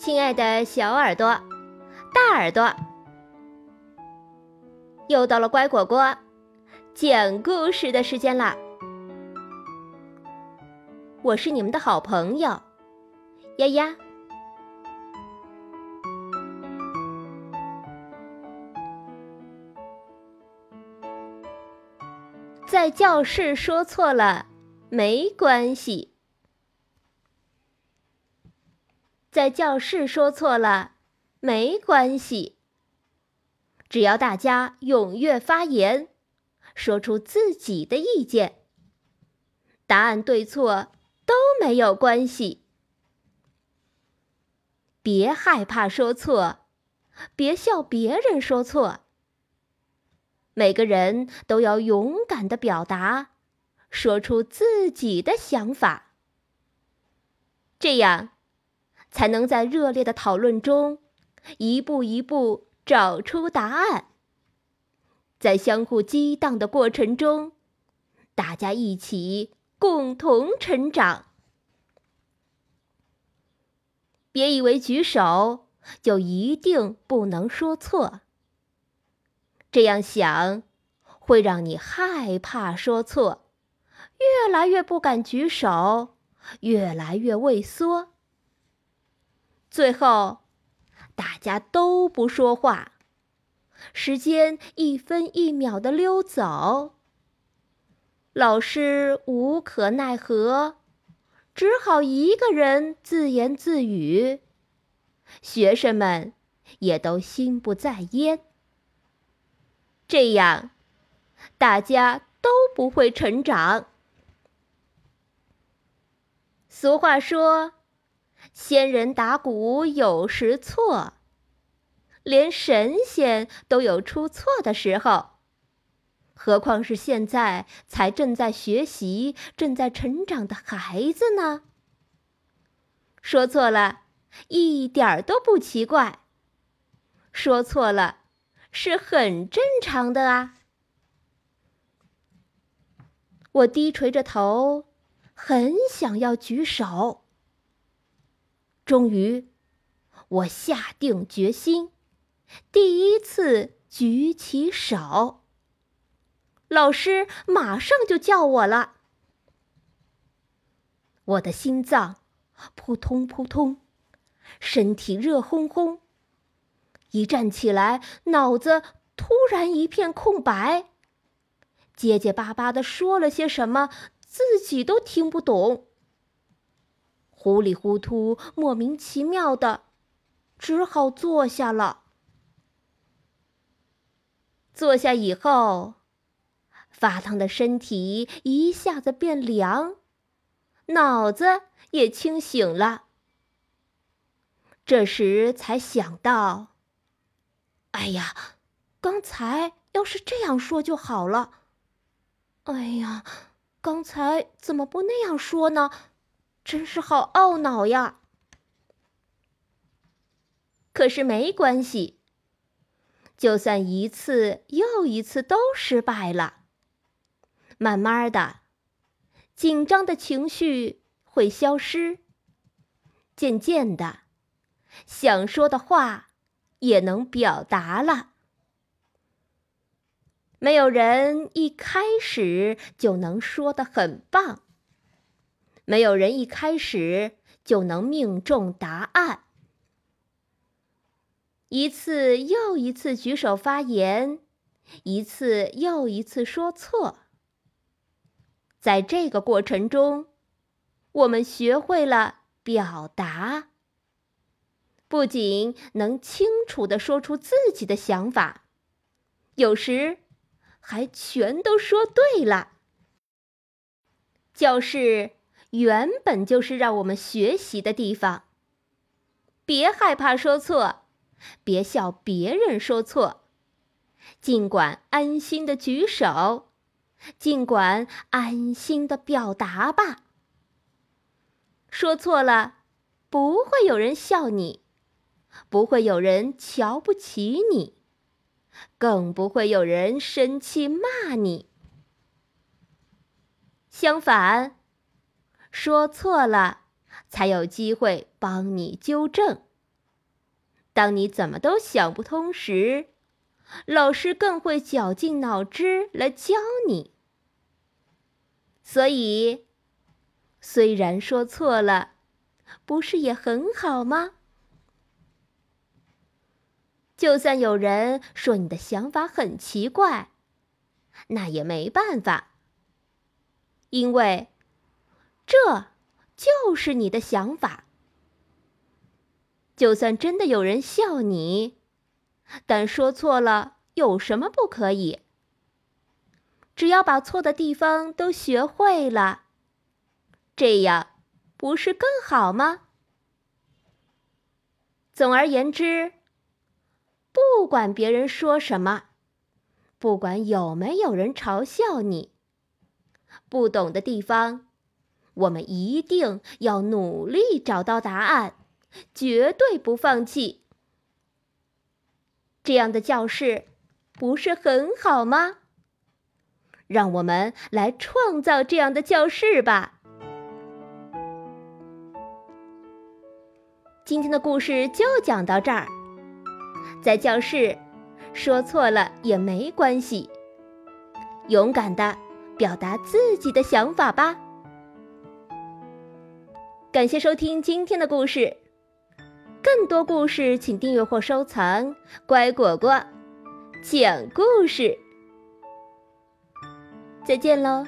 亲爱的小耳朵、大耳朵，又到了乖果果讲故事的时间啦！我是你们的好朋友丫丫。在教室说错了没关系。在教室说错了，没关系。只要大家踊跃发言，说出自己的意见，答案对错都没有关系。别害怕说错，别笑别人说错。每个人都要勇敢的表达，说出自己的想法，这样。才能在热烈的讨论中，一步一步找出答案。在相互激荡的过程中，大家一起共同成长。别以为举手就一定不能说错，这样想会让你害怕说错，越来越不敢举手，越来越畏缩。最后，大家都不说话，时间一分一秒的溜走。老师无可奈何，只好一个人自言自语。学生们也都心不在焉。这样，大家都不会成长。俗话说。仙人打鼓有时错，连神仙都有出错的时候，何况是现在才正在学习、正在成长的孩子呢？说错了，一点儿都不奇怪。说错了，是很正常的啊。我低垂着头，很想要举手。终于，我下定决心，第一次举起手。老师马上就叫我了。我的心脏扑通扑通，身体热烘烘。一站起来，脑子突然一片空白，结结巴巴的说了些什么，自己都听不懂。糊里糊涂、莫名其妙的，只好坐下了。坐下以后，发烫的身体一下子变凉，脑子也清醒了。这时才想到：“哎呀，刚才要是这样说就好了。哎呀，刚才怎么不那样说呢？”真是好懊恼呀！可是没关系，就算一次又一次都失败了，慢慢的，紧张的情绪会消失，渐渐的，想说的话也能表达了。没有人一开始就能说的很棒。没有人一开始就能命中答案。一次又一次举手发言，一次又一次说错。在这个过程中，我们学会了表达，不仅能清楚的说出自己的想法，有时还全都说对了。教室。原本就是让我们学习的地方。别害怕说错，别笑别人说错，尽管安心的举手，尽管安心的表达吧。说错了，不会有人笑你，不会有人瞧不起你，更不会有人生气骂你。相反。说错了，才有机会帮你纠正；当你怎么都想不通时，老师更会绞尽脑汁来教你。所以，虽然说错了，不是也很好吗？就算有人说你的想法很奇怪，那也没办法，因为这就是你的想法。就算真的有人笑你，但说错了有什么不可以？只要把错的地方都学会了，这样不是更好吗？总而言之，不管别人说什么，不管有没有人嘲笑你，不懂的地方，我们一定要努力找到答案。绝对不放弃。这样的教室不是很好吗？让我们来创造这样的教室吧。今天的故事就讲到这儿。在教室，说错了也没关系，勇敢的表达自己的想法吧。感谢收听今天的故事。更多故事，请订阅或收藏。乖果果讲故事，再见喽。